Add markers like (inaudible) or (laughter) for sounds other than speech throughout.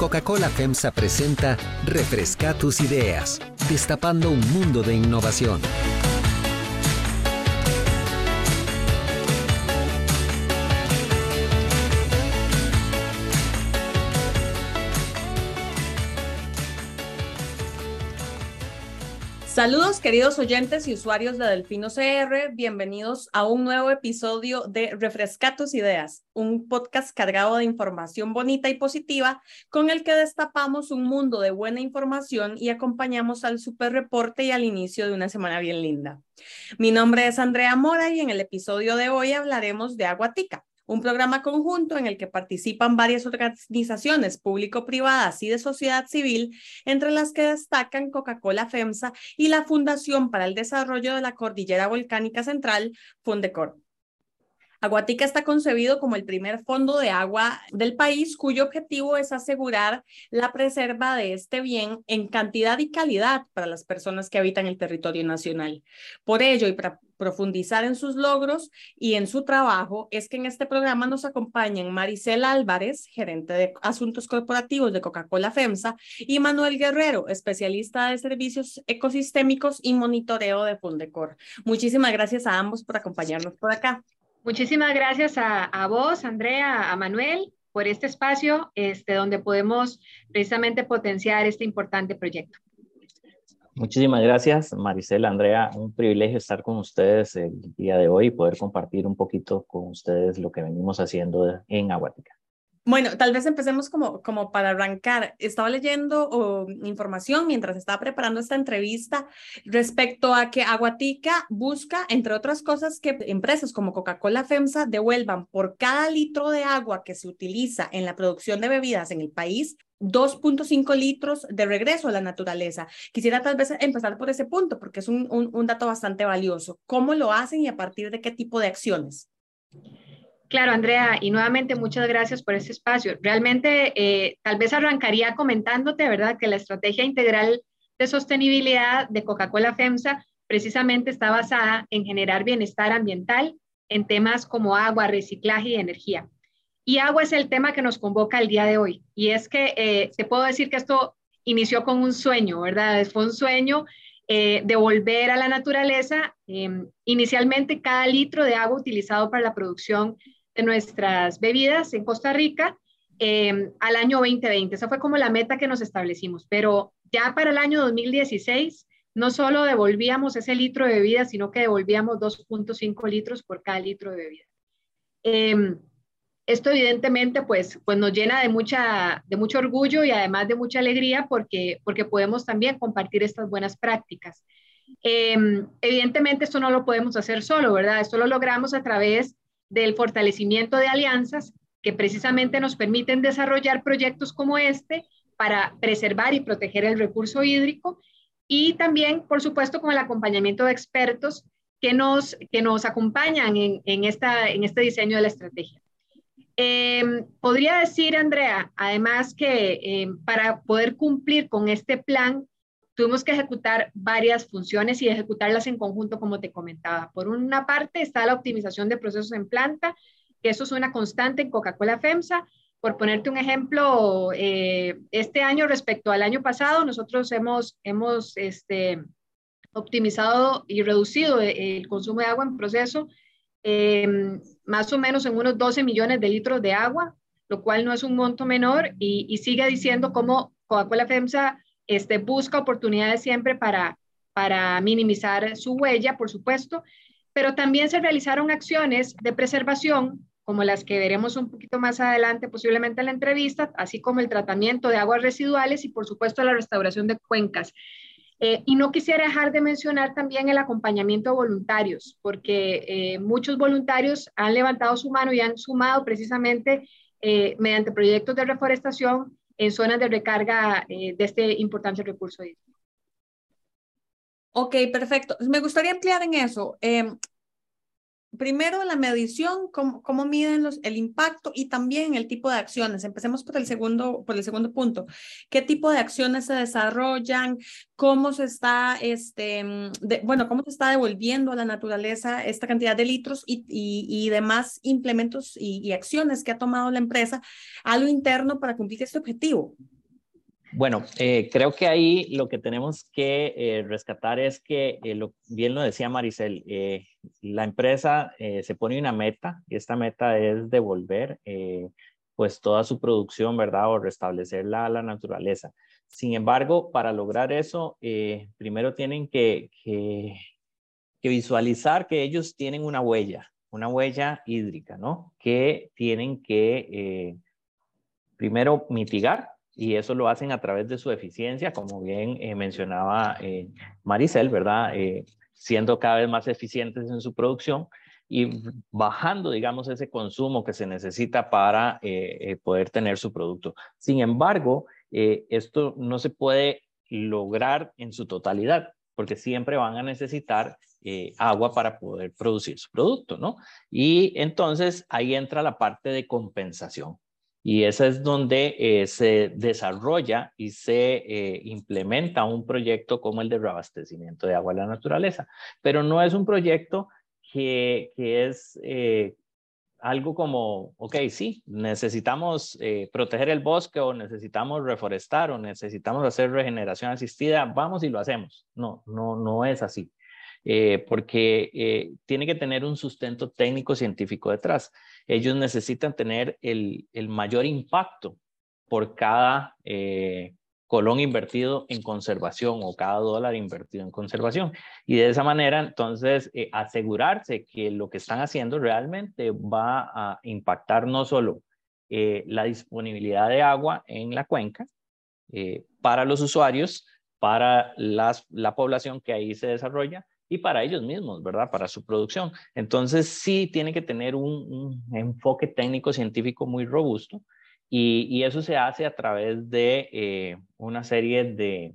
Coca-Cola FEMSA presenta Refresca tus ideas, destapando un mundo de innovación. Saludos queridos oyentes y usuarios de Delfino CR, bienvenidos a un nuevo episodio de Refresca tus ideas, un podcast cargado de información bonita y positiva con el que destapamos un mundo de buena información y acompañamos al super reporte y al inicio de una semana bien linda. Mi nombre es Andrea Mora y en el episodio de hoy hablaremos de Aguatica un programa conjunto en el que participan varias organizaciones público-privadas y de sociedad civil, entre las que destacan Coca-Cola FEMSA y la Fundación para el Desarrollo de la Cordillera Volcánica Central, Fundecor. Aguatica está concebido como el primer fondo de agua del país cuyo objetivo es asegurar la preserva de este bien en cantidad y calidad para las personas que habitan el territorio nacional. Por ello, y para profundizar en sus logros y en su trabajo, es que en este programa nos acompañan Maricela Álvarez, gerente de asuntos corporativos de Coca-Cola FEMSA, y Manuel Guerrero, especialista de servicios ecosistémicos y monitoreo de Fundecor. Muchísimas gracias a ambos por acompañarnos por acá. Muchísimas gracias a, vos, Andrea, a Manuel, por este espacio este, donde podemos precisamente potenciar este importante proyecto. Muchísimas gracias, Maricela, Andrea. Un privilegio estar con ustedes el día de hoy y poder compartir un poquito con ustedes lo que venimos haciendo en Aguatica. Bueno, tal vez empecemos como, como para arrancar. Estaba leyendo información mientras estaba preparando esta entrevista respecto a que Aguatica busca, entre otras cosas, que empresas como Coca-Cola FEMSA devuelvan por cada litro de agua que se utiliza en la producción de bebidas en el país 2.5 litros de regreso a la naturaleza. Quisiera tal vez empezar por ese punto porque es un, un, un dato bastante valioso. ¿Cómo lo hacen y a partir de qué tipo de acciones? Claro, Andrea, y nuevamente muchas gracias por este espacio. Realmente, eh, tal vez arrancaría comentándote, ¿verdad?, que la estrategia integral de sostenibilidad de Coca-Cola FEMSA precisamente está basada en generar bienestar ambiental en temas como agua, reciclaje y energía. Y agua es el tema que nos convoca el día de hoy. Y es que eh, te puedo decir que esto inició con un sueño, ¿verdad? Fue un sueño eh, de volver a la naturaleza. Em, inicialmente, cada litro de agua utilizado para la producción de nuestras bebidas en Costa Rica em, al año 2020. Esa fue como la meta que nos establecimos, pero ya para el año 2016 no solo devolvíamos ese litro de bebida, sino que devolvíamos 2.5 litros por cada litro de bebida. Em, esto evidentemente pues, pues nos llena de, mucha, de mucho orgullo y además de mucha alegría porque, porque podemos también compartir estas buenas prácticas. Em, evidentemente esto no lo podemos hacer solo, ¿verdad? Esto lo logramos a través del fortalecimiento de alianzas que precisamente nos permiten desarrollar proyectos como este para preservar y proteger el recurso hídrico y también, por supuesto, con el acompañamiento de expertos que nos, que nos acompañan en, en, esta, en este diseño de la estrategia. Em, podría decir, Andrea, además que em, para poder cumplir con este plan, tuvimos que ejecutar varias funciones y ejecutarlas en conjunto, como te comentaba. Por una parte está la optimización de procesos en planta, que eso es una constante en Coca-Cola FEMSA. Por ponerte un ejemplo, eh, este año respecto al año pasado, nosotros hemos, hemos este, optimizado y reducido el consumo de agua en proceso em, más o menos en unos 12 millones de litros de agua, lo cual no es un monto menor y, y sigue diciendo cómo Coca-Cola FEMSA este, busca oportunidades siempre para, minimizar su huella, por supuesto, pero también se realizaron acciones de preservación, como las que veremos un poquito más adelante, posiblemente en la entrevista, así como el tratamiento de aguas residuales y, por supuesto, la restauración de cuencas. Eh, y no quisiera dejar de mencionar también el acompañamiento a voluntarios, porque eh, muchos voluntarios han levantado su mano y han sumado precisamente eh, mediante proyectos de reforestación en zonas de recarga eh, de este importante recurso hídrico. Ok, perfecto. Me gustaría ampliar en eso. Em, primero la medición, cómo, cómo miden los, el impacto y también el tipo de acciones. Empecemos por el, segundo, por el segundo punto. ¿Qué tipo de acciones se desarrollan? ¿Cómo se está, este, bueno, cómo se está devolviendo a la naturaleza esta cantidad de litros y, y, demás implementos y, y acciones que ha tomado la empresa a lo interno para cumplir este objetivo? Bueno, eh, creo que ahí lo que tenemos que eh, rescatar es que, eh, lo, bien lo decía Maricel, la empresa se pone una meta y esta meta es devolver pues toda su producción, ¿verdad? O restablecerla a la naturaleza. Sin embargo, para lograr eso, primero tienen que, que, que visualizar que ellos tienen una huella, una huella hídrica, ¿no? Que tienen que primero mitigar y eso lo hacen a través de su eficiencia, como bien eh, mencionaba eh, Maricel, ¿verdad? Eh, siendo cada vez más eficientes en su producción y bajando, digamos, ese consumo que se necesita para poder tener su producto. Sin embargo, esto no se puede lograr en su totalidad, porque siempre van a necesitar agua para poder producir su producto, ¿no? Y entonces ahí entra la parte de compensación. Y esa es donde eh, se desarrolla y se eh, implementa un proyecto como el de reabastecimiento de agua a la naturaleza. Pero no es un proyecto que, que es eh, algo como, ok, sí, necesitamos proteger el bosque o necesitamos reforestar o necesitamos hacer regeneración asistida, vamos y lo hacemos. No, no, no es así. Porque tiene que tener un sustento técnico científico detrás ellos necesitan tener el, mayor impacto por cada eh, colón invertido en conservación o cada dólar invertido en conservación. Y de esa manera, entonces, eh, asegurarse que lo que están haciendo realmente va a impactar no solo eh, la disponibilidad de agua en la cuenca para los usuarios, para la población que ahí se desarrolla, y para ellos mismos, ¿verdad? Para su producción. Entonces, sí tiene que tener un, enfoque técnico científico muy robusto y, eso se hace a través de eh, una serie de,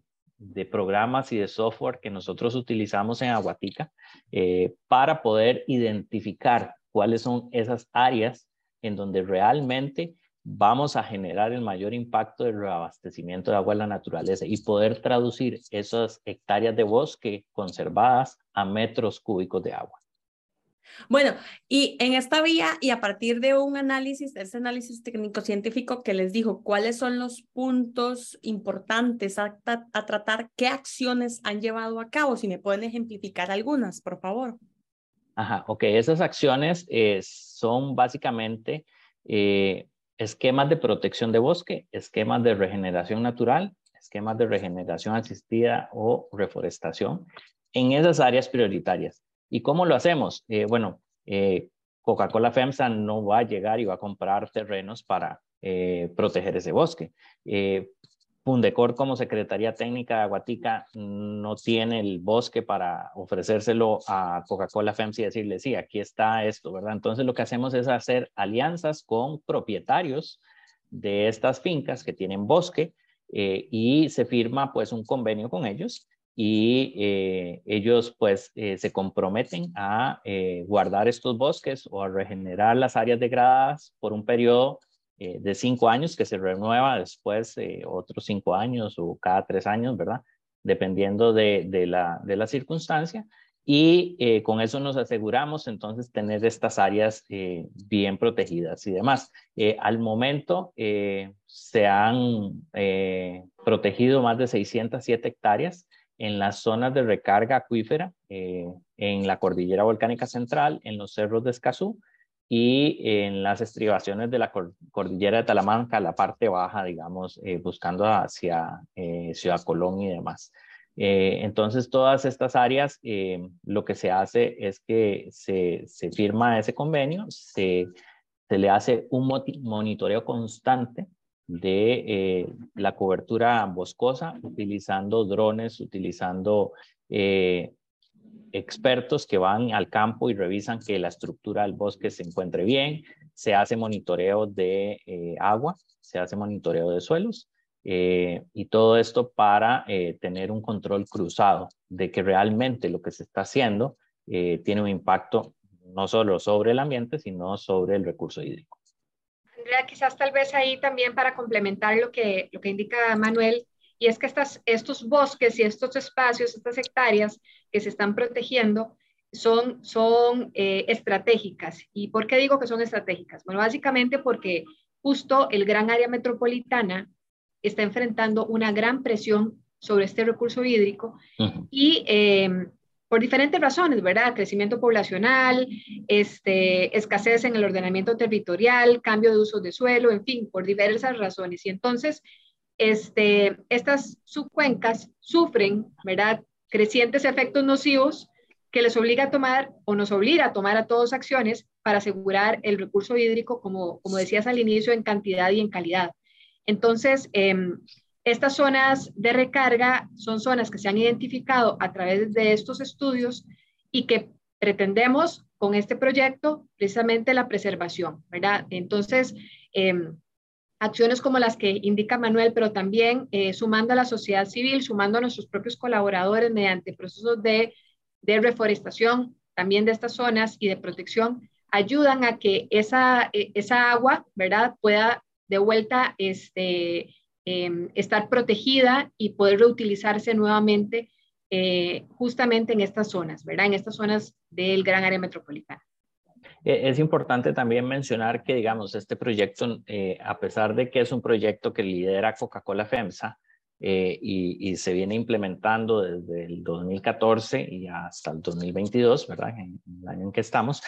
programas y de software que nosotros utilizamos en Aguatica eh, para poder identificar cuáles son esas áreas en donde realmente vamos a generar el mayor impacto del reabastecimiento de agua en la naturaleza y poder traducir esas hectáreas de bosque conservadas a metros cúbicos de agua. Bueno, y en esta vía y a partir de un análisis, ese análisis técnico-científico que les dijo cuáles son los puntos importantes a, tratar, qué acciones han llevado a cabo, si me pueden ejemplificar algunas, por favor. Ajá, ok, esas acciones eh, son básicamente eh, esquemas de protección de bosque, esquemas de regeneración natural, esquemas de regeneración asistida o reforestación en esas áreas prioritarias. ¿Y cómo lo hacemos? Eh, bueno, eh, Coca-Cola FEMSA no va a llegar y va a comprar terrenos para eh, proteger ese bosque. Fundecor como Secretaría Técnica de Aguatica no tiene el bosque para ofrecérselo a Coca-Cola FEMS y decirle, sí, aquí está esto, ¿verdad? Entonces lo que hacemos es hacer alianzas con propietarios de estas fincas que tienen bosque eh, y se firma pues un convenio con ellos y eh, ellos pues eh, se comprometen a guardar estos bosques o a regenerar las áreas degradadas por un periodo eh, de cinco años que se renueva después eh, otros cinco años o cada tres años, ¿verdad? Dependiendo de, de, la, de la, circunstancia. Y eh, con eso nos aseguramos entonces tener estas áreas bien protegidas y demás. al momento se han protegido más de 607 hectáreas en las zonas de recarga acuífera, en la cordillera volcánica central, en los cerros de Escazú, y en las estribaciones de la cordillera de Talamanca, la parte baja, digamos, eh, buscando hacia eh, Ciudad Colón y demás. Eh, entonces, todas estas áreas, lo que se hace es que se, se firma ese convenio, se, se, le hace un monitoreo constante de la cobertura boscosa, utilizando drones, utilizando expertos que van al campo y revisan que la estructura del bosque se encuentre bien, se hace monitoreo de eh, agua, se hace monitoreo de suelos eh, y todo esto para eh, tener un control cruzado de que realmente lo que se está haciendo tiene un impacto no solo sobre el ambiente, sino sobre el recurso hídrico. Andrea, quizás tal vez ahí también para complementar lo que, lo que indica Manuel, y es que estas, estos bosques y estos espacios, estas hectáreas que se están protegiendo, son, son eh, estratégicas. ¿Y por qué digo que son estratégicas? Bueno, básicamente porque justo el gran área metropolitana está enfrentando una gran presión sobre este recurso hídrico y eh, por diferentes razones, ¿verdad? Crecimiento poblacional, este, escasez en el ordenamiento territorial, cambio de uso de suelo, en fin, por diversas razones. Y entonces, este, estas subcuencas sufren, ¿verdad? Crecientes efectos nocivos que les obliga a tomar o nos obliga a tomar a todos acciones para asegurar el recurso hídrico, como, como decías al inicio, en cantidad y en calidad. Entonces, em, estas zonas de recarga son zonas que se han identificado a través de estos estudios y que pretendemos con este proyecto precisamente la preservación, ¿verdad? Entonces, em, acciones como las que indica Manuel, pero también eh, sumando a la sociedad civil, sumando a nuestros propios colaboradores mediante procesos de, de reforestación también de estas zonas y de protección, ayudan a que esa, e, esa agua, ¿verdad?, pueda de vuelta este, Em, estar protegida y poder reutilizarse nuevamente eh, justamente en estas zonas, ¿verdad? En estas zonas del gran área metropolitana. E, es importante también mencionar que, digamos, este proyecto, eh, a pesar de que es un proyecto que lidera Coca-Cola FEMSA eh, y, se viene implementando desde el 2014 y hasta el 2022, ¿verdad? En, el año en que estamos,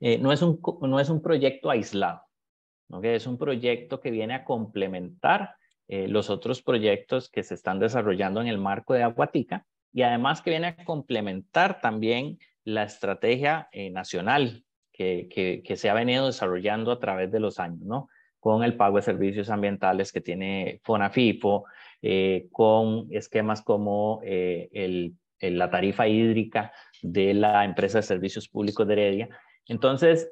no, es un, no es un proyecto aislado, ¿no? es un proyecto que viene a complementar eh, los otros proyectos que se están desarrollando en el marco de Aguatica y además que viene a complementar también la estrategia eh, nacional que, que, se ha venido desarrollando a través de los años, ¿no? Con el pago de servicios ambientales que tiene FONAFIFO, eh, con esquemas como el, la tarifa hídrica de la empresa de servicios públicos de Heredia. Entonces,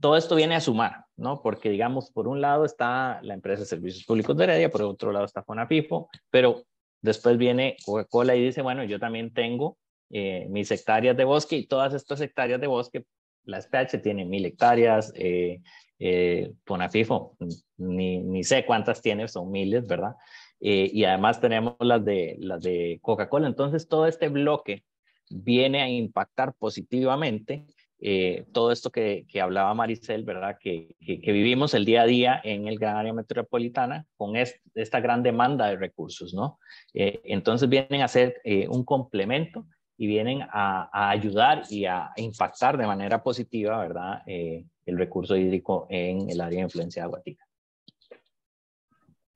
todo esto viene a sumar, ¿no? Porque, digamos, por un lado está la empresa de servicios públicos de Heredia, por otro lado está Fonafifo, pero después viene Coca-Cola y dice, bueno, yo también tengo eh, mis hectáreas de bosque y todas estas hectáreas de bosque, la SPH tiene mil hectáreas, eh, eh, Fonafifo, ni, ni, sé cuántas tiene, son miles, ¿verdad? Eh, y además tenemos las de, las de Coca-Cola. Entonces, todo este bloque viene a impactar positivamente eh, todo esto que, que, hablaba Maricel, ¿verdad? Que, que, vivimos el día a día en el gran área metropolitana con esta gran demanda de recursos, ¿no? Eh, entonces vienen a ser un complemento y vienen a, ayudar y a impactar de manera positiva, ¿verdad? el recurso hídrico en el área de influencia aguatica.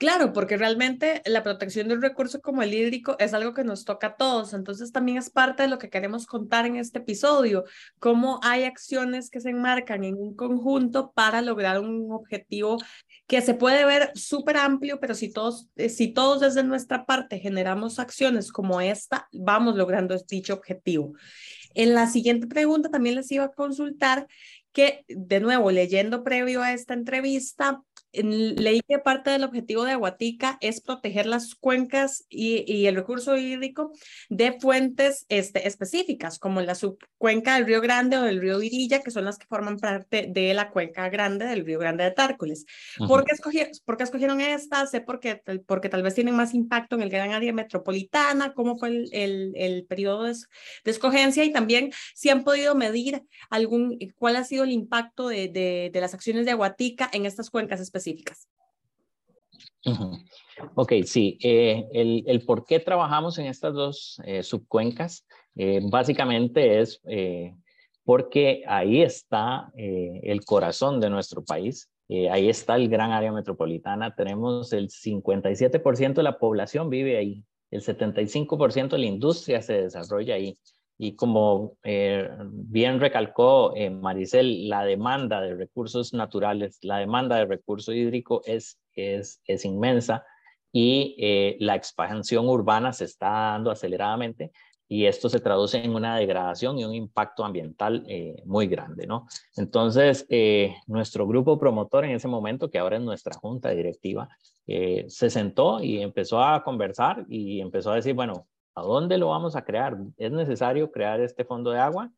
Claro, porque realmente la protección de un recurso como el hídrico es algo que nos toca a todos, entonces también es parte de lo que queremos contar en este episodio, cómo hay acciones que se enmarcan en un conjunto para lograr un objetivo que se puede ver súper amplio, pero si todos, eh, si todos desde nuestra parte generamos acciones como esta, vamos logrando dicho objetivo. En la siguiente pregunta también les iba a consultar que, de nuevo, leyendo previo a esta entrevista, leí que parte del objetivo de Aguatica es proteger las cuencas y, el recurso hídrico de fuentes este, específicas, como la subcuenca del Río Grande o del Río Virilla, que son las que forman parte de la cuenca grande del Río Grande de Tárcoles. ¿Por, qué escogieron, ¿Por qué escogieron estas? Sé porque, porque tal vez tienen más impacto en el gran área metropolitana, cómo fue el, el, el periodo de, de, escogencia y también si han podido medir algún, cuál ha sido el impacto de, de, de las acciones de Aguatica en estas cuencas específicas específicas. Ok, sí. Eh, el, el, por qué trabajamos en estas dos eh, subcuencas eh, básicamente es porque ahí está el corazón de nuestro país. ahí está el gran área metropolitana. Tenemos el 57% de la población vive ahí. El 75% de la industria se desarrolla ahí. Y como eh, bien recalcó eh, Maricel, la demanda de recursos naturales, la demanda de recurso hídrico es, es, es inmensa y eh, la expansión urbana se está dando aceleradamente y esto se traduce en una degradación y un impacto ambiental muy grande, ¿no? Entonces, nuestro grupo promotor en ese momento, que ahora es nuestra junta directiva, se sentó y empezó a conversar y empezó a decir, bueno, ¿A dónde lo vamos a crear? ¿Es necesario crear este fondo de agua?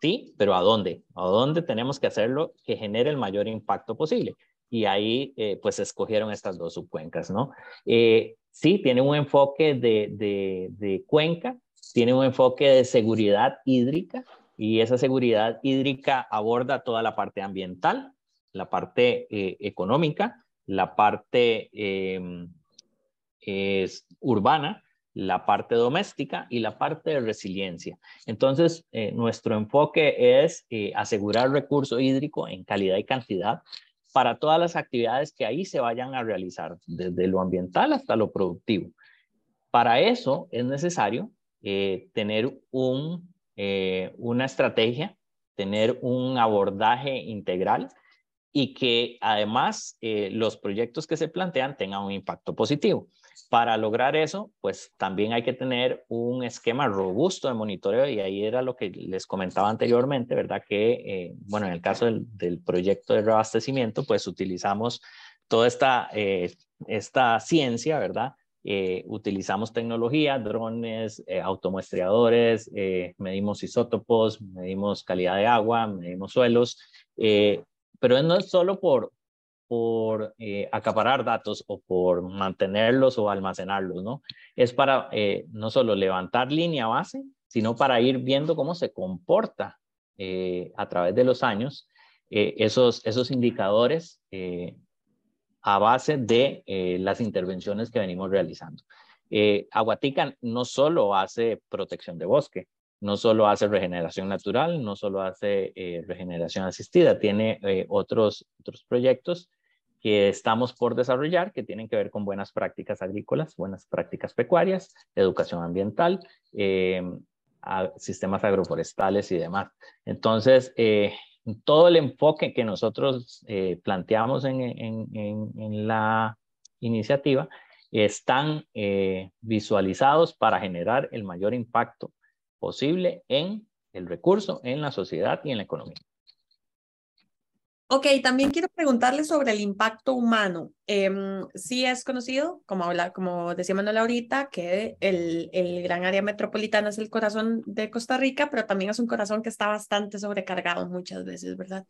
Sí, pero ¿a dónde? ¿A dónde tenemos que hacerlo que genere el mayor impacto posible? Y ahí, eh, pues, escogieron estas dos subcuencas, ¿no? Eh, sí, tiene un enfoque de, de, de cuenca, tiene un enfoque de seguridad hídrica, y esa seguridad hídrica aborda toda la parte ambiental, la parte eh, económica, la parte em, es urbana, la parte doméstica y la parte de resiliencia. Entonces, eh, nuestro enfoque es eh, asegurar recurso hídrico en calidad y cantidad para todas las actividades que ahí se vayan a realizar, desde lo ambiental hasta lo productivo. Para eso es necesario tener eh, una estrategia, tener un abordaje integral y que además los proyectos que se plantean tengan un impacto positivo. Para lograr eso, pues también hay que tener un esquema robusto de monitoreo y ahí era lo que les comentaba anteriormente, ¿verdad? Que, eh, bueno, en el caso del, proyecto de reabastecimiento, pues utilizamos toda esta, esta ciencia, ¿verdad? Eh, utilizamos tecnología, drones, eh, automuestreadores, eh, medimos isótopos, medimos calidad de agua, medimos suelos, pero no es solo por, por acaparar datos o por mantenerlos o almacenarlos, ¿no? Es para no solo levantar línea base, sino para ir viendo cómo se comporta a través de los años esos, esos indicadores a base de eh, las intervenciones que venimos realizando. Eh, Aguatica no solo hace protección de bosque, no solo hace regeneración natural, no solo hace eh, regeneración asistida, tiene otros, otros proyectos que estamos por desarrollar que tienen que ver con buenas prácticas agrícolas, buenas prácticas pecuarias, educación ambiental, sistemas agroforestales y demás. Entonces, todo el enfoque que nosotros eh, planteamos en, la iniciativa están eh, visualizados para generar el mayor impacto posible en el recurso, en la sociedad y en la economía. Ok, también quiero preguntarle sobre el impacto humano. Eh, sí es conocido, como, habla, como decía Manuel ahorita, que el, el gran área metropolitana es el corazón de Costa Rica, pero también es un corazón que está bastante sobrecargado muchas veces, ¿verdad?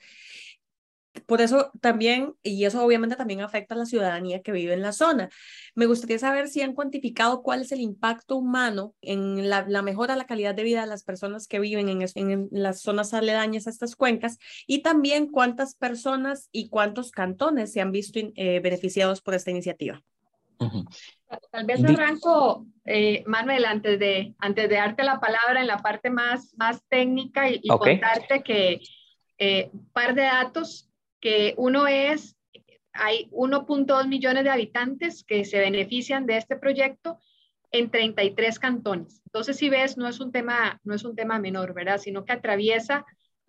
Por eso también, y eso obviamente también afecta a la ciudadanía que vive en la zona. Me gustaría saber si han cuantificado cuál es el impacto humano en la, mejora de la calidad de vida de las personas que viven en, en, las zonas aledañas a estas cuencas y también cuántas personas y cuántos cantones se han visto eh, beneficiados por esta iniciativa. Tal vez arranco, eh, Manuel, antes de, antes de darte la palabra en la parte más, más técnica y, contarte que eh, un par de datos que uno es, hay 1.2 millones de habitantes que se benefician de este proyecto en 33 cantones. Entonces, si ves, no es un tema, no es un tema menor, ¿verdad? Sino que atraviesa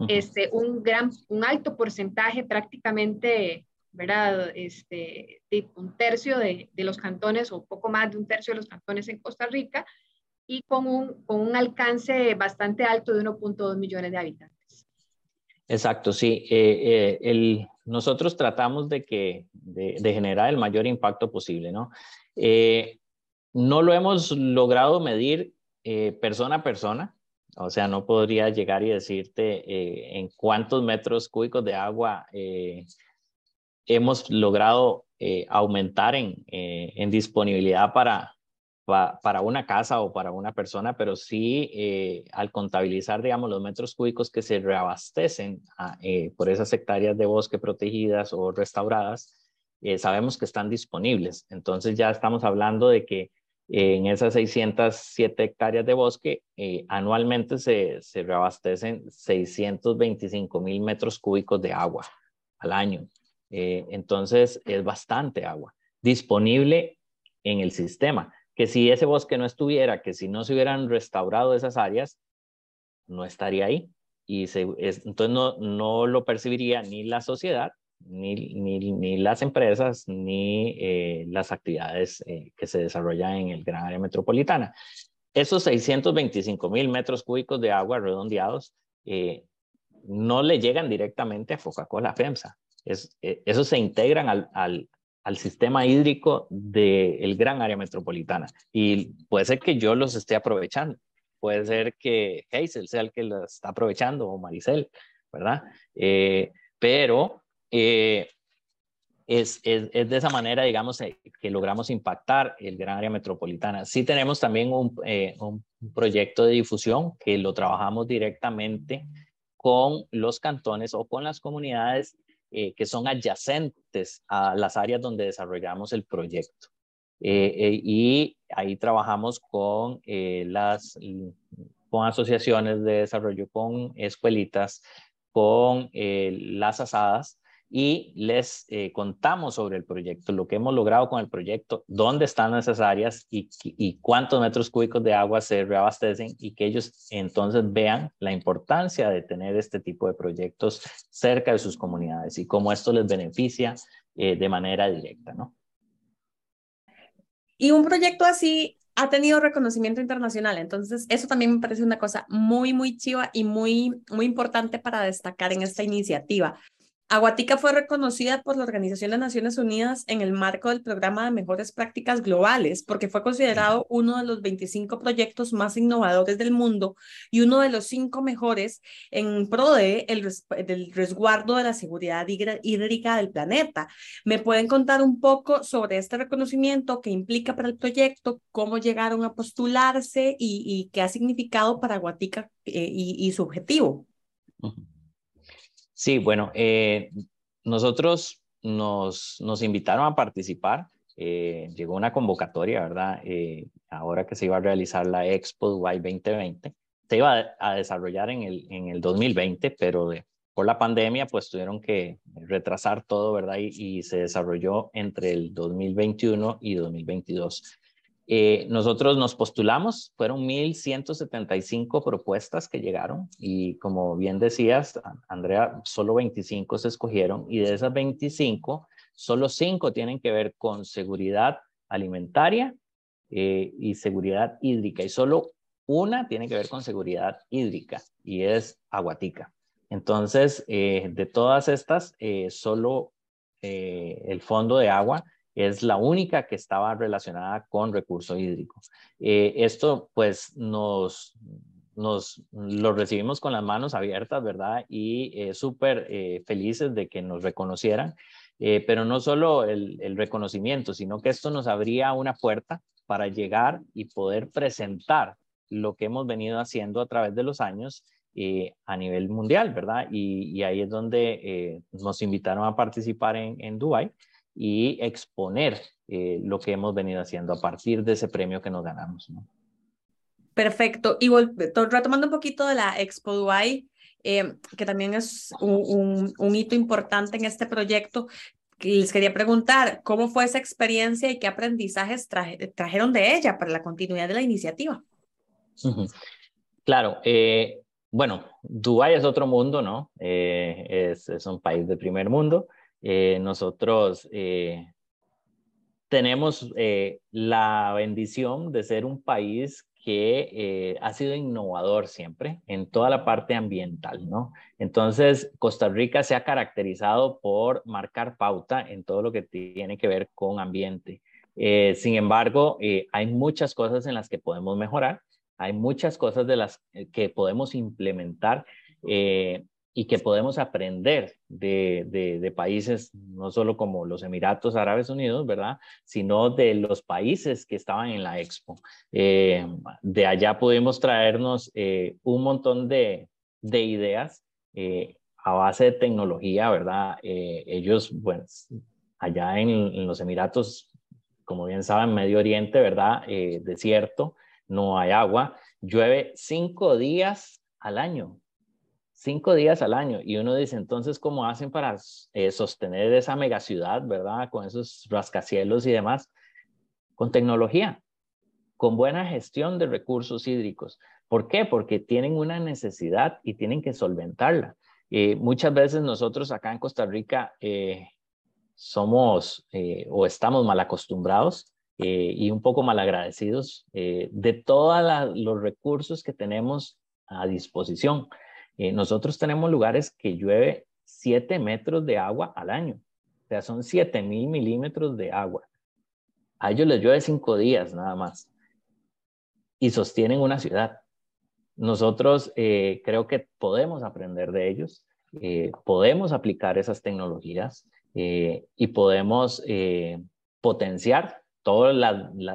este, un gran, un alto porcentaje, prácticamente, ¿verdad? Este, un tercio de, de, los cantones o poco más de un tercio de los cantones en Costa Rica y con un, con un alcance bastante alto de 1.2 millones de habitantes. Exacto, sí. Eh, eh, nosotros tratamos de, que, de, generar el mayor impacto posible, ¿no? Eh, no lo hemos logrado medir persona a persona, o sea, no podría llegar y decirte en cuántos metros cúbicos de agua hemos logrado aumentar en, en disponibilidad para, para una casa o para una persona, pero sí eh, al contabilizar, digamos, los metros cúbicos que se reabastecen ah, eh, por esas hectáreas de bosque protegidas o restauradas, eh, sabemos que están disponibles. Entonces ya estamos hablando de que en esas 607 hectáreas de bosque anualmente se, se reabastecen 625 mil metros cúbicos de agua al año. entonces es bastante agua disponible en el sistema que si ese bosque no estuviera, que si no se hubieran restaurado esas áreas, no estaría ahí. Y se, entonces no, no lo percibiría ni la sociedad, ni, ni, ni las empresas, ni eh, las actividades eh, que se desarrollan en el gran área metropolitana. Esos 625 mil metros cúbicos de agua redondeados eh, no le llegan directamente a Coca-Cola FEMSA. Es, esos se integran al, al, al sistema hídrico del gran área metropolitana. Y puede ser que yo los esté aprovechando puede ser que Hazel sea el que la está aprovechando o Maricel, ¿verdad? Eh, pero eh, es, es, es, de esa manera, digamos, eh, que logramos impactar el gran área metropolitana. Sí tenemos también un, un proyecto de difusión que lo trabajamos directamente con los cantones o con las comunidades que son adyacentes a las áreas donde desarrollamos el proyecto. y ahí trabajamos con las con asociaciones de desarrollo, con escuelitas, con eh, las asadas y les eh, contamos sobre el proyecto, lo que hemos logrado con el proyecto, dónde están esas áreas y, cuántos metros cúbicos de agua se reabastecen y que ellos entonces vean la importancia de tener este tipo de proyectos cerca de sus comunidades y cómo esto les beneficia eh, de manera directa, ¿no? Y un proyecto así ha tenido reconocimiento internacional. Entonces, eso también me parece una cosa muy, muy chiva y muy, muy importante para destacar en esta iniciativa. Aguatica fue reconocida por la Organización de Naciones Unidas en el marco del programa de mejores prácticas globales porque fue considerado uno de los 25 proyectos más innovadores del mundo y uno de los cinco mejores en pro de el del resguardo de la seguridad hídrica del planeta. ¿Me pueden contar un poco sobre este reconocimiento, qué implica para el proyecto, cómo llegaron a postularse y, qué ha significado para Aguatica eh, y, su objetivo? Sí, bueno, eh, nosotros nos, nos invitaron a participar. Eh, llegó una convocatoria, ¿verdad? Eh, ahora que se iba a realizar la Expo Dubai 2020. Se iba a, desarrollar en el, en el 2020, pero por la pandemia, pues tuvieron que retrasar todo, ¿verdad? Y se desarrolló entre el 2021 y 2022. Eh, nosotros nos postulamos, fueron 1.175 propuestas que llegaron y como bien decías, Andrea, solo 25 se escogieron y de esas 25, solo 5 tienen que ver con seguridad alimentaria eh, y seguridad hídrica y solo una tiene que ver con seguridad hídrica y es Aguatica. Entonces, eh, de todas estas, solo el fondo de agua es la única que estaba relacionada con recurso hídrico. Eh, esto pues nos, nos lo recibimos con las manos abiertas, ¿verdad? Y eh, súper eh, felices de que nos reconocieran, pero no solo el, el, reconocimiento, sino que esto nos abría una puerta para llegar y poder presentar lo que hemos venido haciendo a través de los años a nivel mundial, ¿verdad? Y, y ahí es donde nos invitaron a participar en, en Dubái y exponer eh, lo que hemos venido haciendo a partir de ese premio que nos ganamos. ¿no? Perfecto. Y retomando un poquito de la Expo Dubai, eh, que también es un, un, hito importante en este proyecto, les quería preguntar cómo fue esa experiencia y qué aprendizajes trajeron de ella para la continuidad de la iniciativa. Claro, eh, bueno, Dubái es otro mundo, ¿no? es, es, un país de primer mundo. Eh, nosotros eh, tenemos eh, la bendición de ser un país que ha sido innovador siempre en toda la parte ambiental, ¿no? Entonces, Costa Rica se ha caracterizado por marcar pauta en todo lo que tiene que ver con ambiente. sin embargo, hay muchas cosas en las que podemos mejorar, hay muchas cosas de las que podemos implementar y que podemos aprender de, de, países, no solo como los Emiratos Árabes Unidos, ¿verdad? Sino de los países que estaban en la expo. Eh, de allá pudimos traernos eh, un montón de, de ideas eh, a base de tecnología, ¿verdad? ellos, bueno, allá en, en, los Emiratos, como bien saben, Medio Oriente, ¿verdad? desierto, no hay agua, llueve cinco días al año cinco días al año. Y uno dice, entonces, ¿cómo hacen para eh, sostener esa megaciudad, verdad? Con esos rascacielos y demás. Con tecnología, con buena gestión de recursos hídricos. ¿Por qué? Porque tienen una necesidad y tienen que solventarla. Eh, muchas veces nosotros acá en Costa Rica eh, somos o estamos mal acostumbrados y un poco mal agradecidos de todos los recursos que tenemos a disposición. Eh, nosotros tenemos lugares que llueve 7 metros de agua al año. O sea, son 7 mil milímetros de agua. A ellos les llueve 5 días nada más. Y sostienen una ciudad. nosotros eh, creo que podemos aprender de ellos, eh, podemos aplicar esas tecnologías y podemos potenciar todas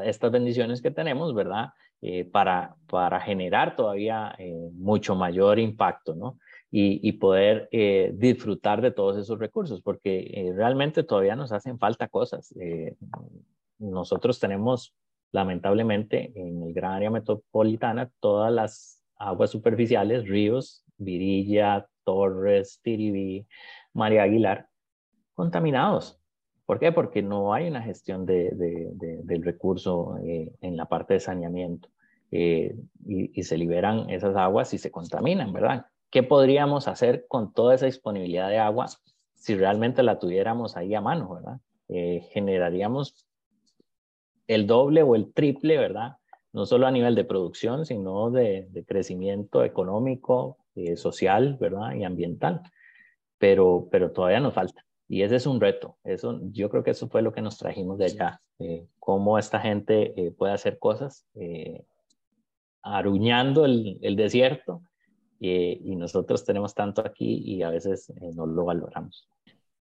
estas bendiciones que tenemos, ¿verdad? Para, para generar todavía mucho mayor impacto, ¿no? y, poder eh, disfrutar de todos esos recursos, porque eh, realmente todavía nos hacen falta cosas. Eh, nosotros tenemos, lamentablemente, en el gran área metropolitana, todas las aguas superficiales, ríos, Virilla, Torres, Tiribí, María Aguilar, contaminados. ¿Por qué? Porque no hay una gestión de, del recurso en la parte de saneamiento. y, y, se liberan esas aguas y se contaminan, ¿verdad? ¿qué podríamos hacer con toda esa disponibilidad de agua si realmente la tuviéramos ahí a mano, verdad? Eh, generaríamos el doble o el triple, ¿verdad? No solo a nivel de producción, sino de, crecimiento económico, eh, social, ¿verdad? Y ambiental. Pero, pero todavía nos falta. Y ese es un reto. Eso, yo creo que eso fue lo que nos trajimos de allá. Eh, cómo esta gente puede hacer cosas aruñando el, el desierto eh, y nosotros tenemos tanto aquí y a veces eh, no lo valoramos.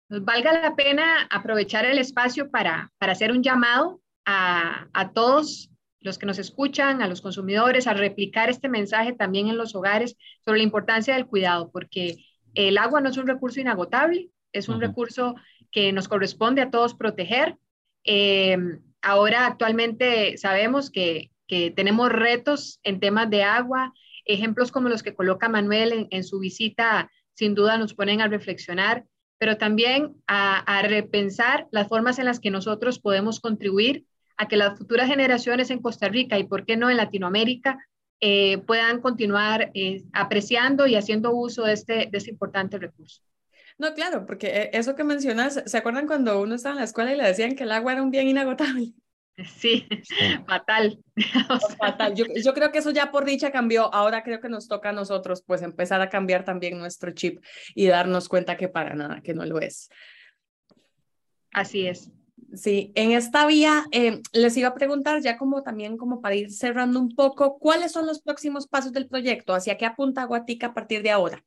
Nos valga la pena aprovechar el espacio para, para hacer un llamado a, a todos los que nos escuchan, a los consumidores, a replicar este mensaje también en los hogares sobre la importancia del cuidado, porque el agua no es un recurso inagotable, es un recurso que nos corresponde a todos proteger. Eh, ahora actualmente sabemos que, que tenemos retos en temas de agua, Ejemplos como los que coloca Manuel en, su visita sin duda nos ponen a reflexionar, pero también a, repensar las formas en las que nosotros podemos contribuir a que las futuras generaciones en Costa Rica y, por qué no, en Latinoamérica eh, puedan continuar eh, apreciando y haciendo uso de este, de este importante recurso. No, claro, porque eh, eso que mencionas, ¿se acuerdan cuando uno estaba en la escuela y le decían que el agua era un bien inagotable? Sí, fatal. (laughs) fatal. Yo, creo que eso ya por dicha cambió. Ahora creo que nos toca a nosotros pues empezar a cambiar también nuestro chip y darnos cuenta que para nada, que no lo es. Así es. Sí, en esta vía eh, les iba a preguntar ya como también como para ir cerrando un poco, ¿cuáles son los próximos pasos del proyecto? ¿Hacia qué apunta Aguatica a partir de ahora?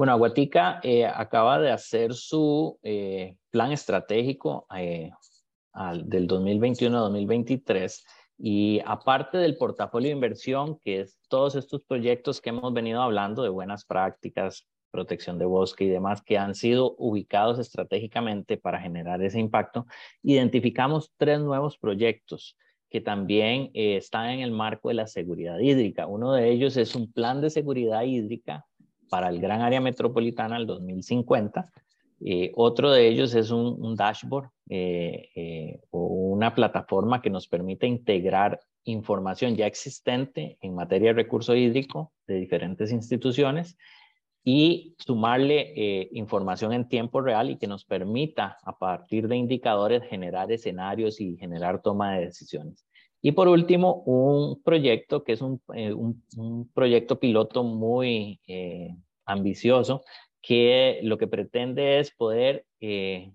Bueno, Aguatica eh, acaba de hacer su eh, plan estratégico del 2021 a 2023. Y aparte del portafolio de inversión, que es todos estos proyectos que hemos venido hablando de buenas prácticas, protección de bosque y demás, que han sido ubicados estratégicamente para generar ese impacto, identificamos tres nuevos proyectos que también eh, están en el marco de la seguridad hídrica. Uno de ellos es un plan de seguridad hídrica para el gran área metropolitana al 2050, eh, otro de ellos es un, dashboard eh, eh, o una plataforma que nos permite integrar información ya existente en materia de recurso hídrico de diferentes instituciones y sumarle información en tiempo real y que nos permita a partir de indicadores generar escenarios y generar toma de decisiones. Y por último, un proyecto que es un, un proyecto piloto muy ambicioso que lo que pretende es poder eh,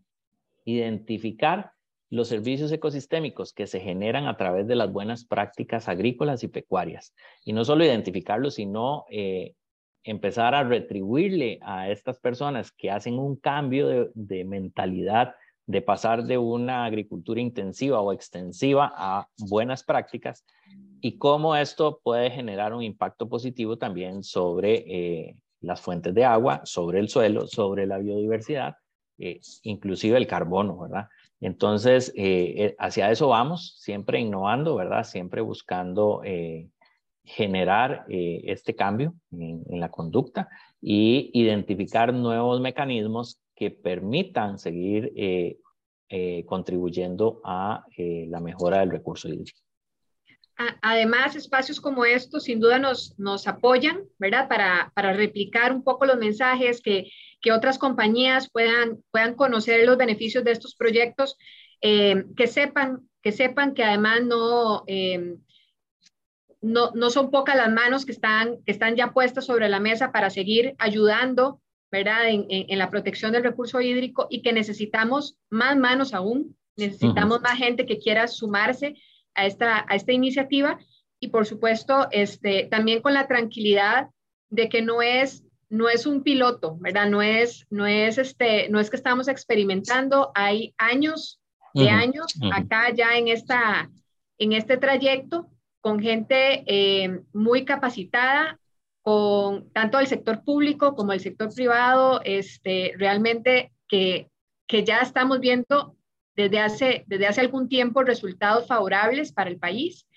identificar los servicios ecosistémicos que se generan a través de las buenas prácticas agrícolas y pecuarias. Y no solo identificarlos, sino eh, empezar a retribuirle a estas personas que hacen un cambio de, de, mentalidad de pasar de una agricultura intensiva o extensiva a buenas prácticas y cómo esto puede generar un impacto positivo también sobre eh, las fuentes de agua, sobre el suelo, sobre la biodiversidad, eh, inclusive el carbono, ¿verdad? Entonces, eh, eh, hacia eso vamos, siempre innovando, ¿verdad? Siempre buscando generar este cambio en, la conducta y identificar nuevos mecanismos que permitan seguir contribuyendo a la mejora del recurso hídrico. Además, espacios como estos sin duda nos, nos apoyan, ¿verdad? Para, para replicar un poco los mensajes, que, que otras compañías puedan, puedan conocer los beneficios de estos proyectos, eh, que, sepan, que sepan que además no, eh, no, no, son pocas las manos que están, que están ya puestas sobre la mesa para seguir ayudando, ¿verdad? En, en, la protección del recurso hídrico y que necesitamos más manos aún, necesitamos más gente que quiera sumarse a esta, a esta iniciativa. Y por supuesto, este, también con la tranquilidad de que no es, no es un piloto, ¿verdad? No es, no es, este, no es que estamos experimentando, hay años de años acá ya en, esta, en este trayecto con gente eh, muy capacitada, con tanto el sector público como el sector privado, este, realmente que, que ya estamos viendo desde hace, desde hace algún tiempo resultados favorables para el país.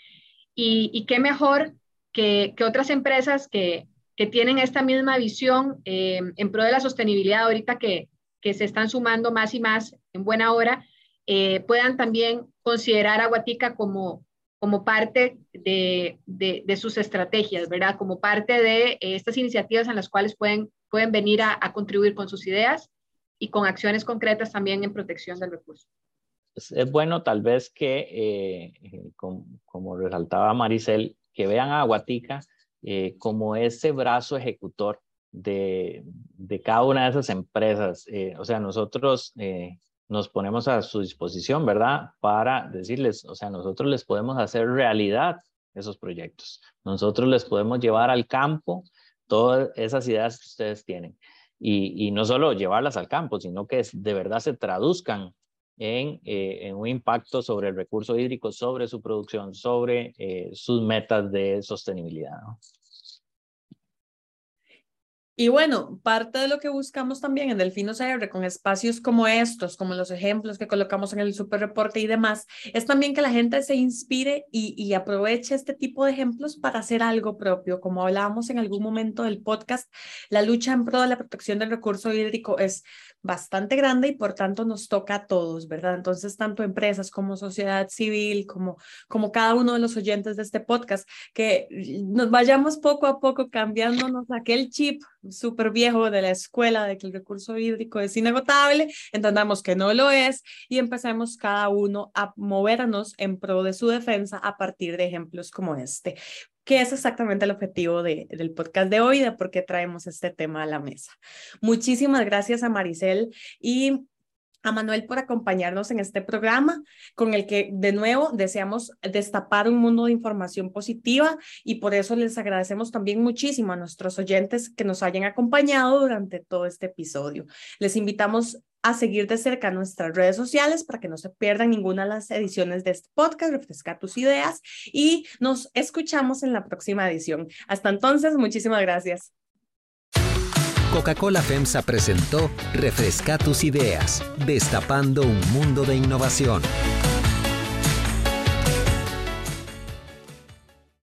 Y, y qué mejor que, que otras empresas que, que, tienen esta misma visión eh, en pro de la sostenibilidad ahorita que, que se están sumando más y más en buena hora, eh, puedan también considerar a Guatica como, como parte de, de, sus estrategias, ¿verdad? Como parte de estas iniciativas en las cuales pueden, pueden venir a, a contribuir con sus ideas y con acciones concretas también en protección del recurso. Pues, es bueno tal vez que, eh, eh, como, como, resaltaba Maricel, que vean a Guatica eh, como ese brazo ejecutor de, de, cada una de esas empresas. o sea, nosotros nos ponemos a su disposición, ¿verdad? Para decirles, o sea, nosotros les podemos hacer realidad esos proyectos. Nosotros les podemos llevar al campo todas esas ideas que ustedes tienen. Y, y no solo llevarlas al campo, sino que de verdad se traduzcan en, eh, en, un impacto sobre el recurso hídrico, sobre su producción, sobre eh, sus metas de sostenibilidad. Y bueno, parte de lo que buscamos también en Delfino CR con espacios como estos, como los ejemplos que colocamos en el super reporte y demás, es también que la gente se inspire y, y aproveche este tipo de ejemplos para hacer algo propio. Como hablábamos en algún momento del podcast, la lucha en pro de la protección del recurso hídrico es bastante grande y por tanto nos toca a todos, ¿verdad? Entonces, tanto empresas como sociedad civil, como, como cada uno de los oyentes de este podcast, que nos vayamos poco a poco cambiándonos aquel chip súper viejo de la escuela de que el recurso hídrico es inagotable, entendamos que no lo es y empecemos cada uno a movernos en pro de su defensa a partir de ejemplos como este que es exactamente el objetivo de, del podcast de hoy, de por qué traemos este tema a la mesa. Muchísimas gracias a Maricel y a Manuel por acompañarnos en este programa con el que de nuevo deseamos destapar un mundo de información positiva y por eso les agradecemos también muchísimo a nuestros oyentes que nos hayan acompañado durante todo este episodio. Les invitamos a seguir de cerca nuestras redes sociales para que no se pierdan ninguna de las ediciones de este podcast, refrescar tus ideas y nos escuchamos en la próxima edición. Hasta entonces, muchísimas gracias. Coca-Cola FEMSA presentó Refresca tus ideas, destapando un mundo de innovación.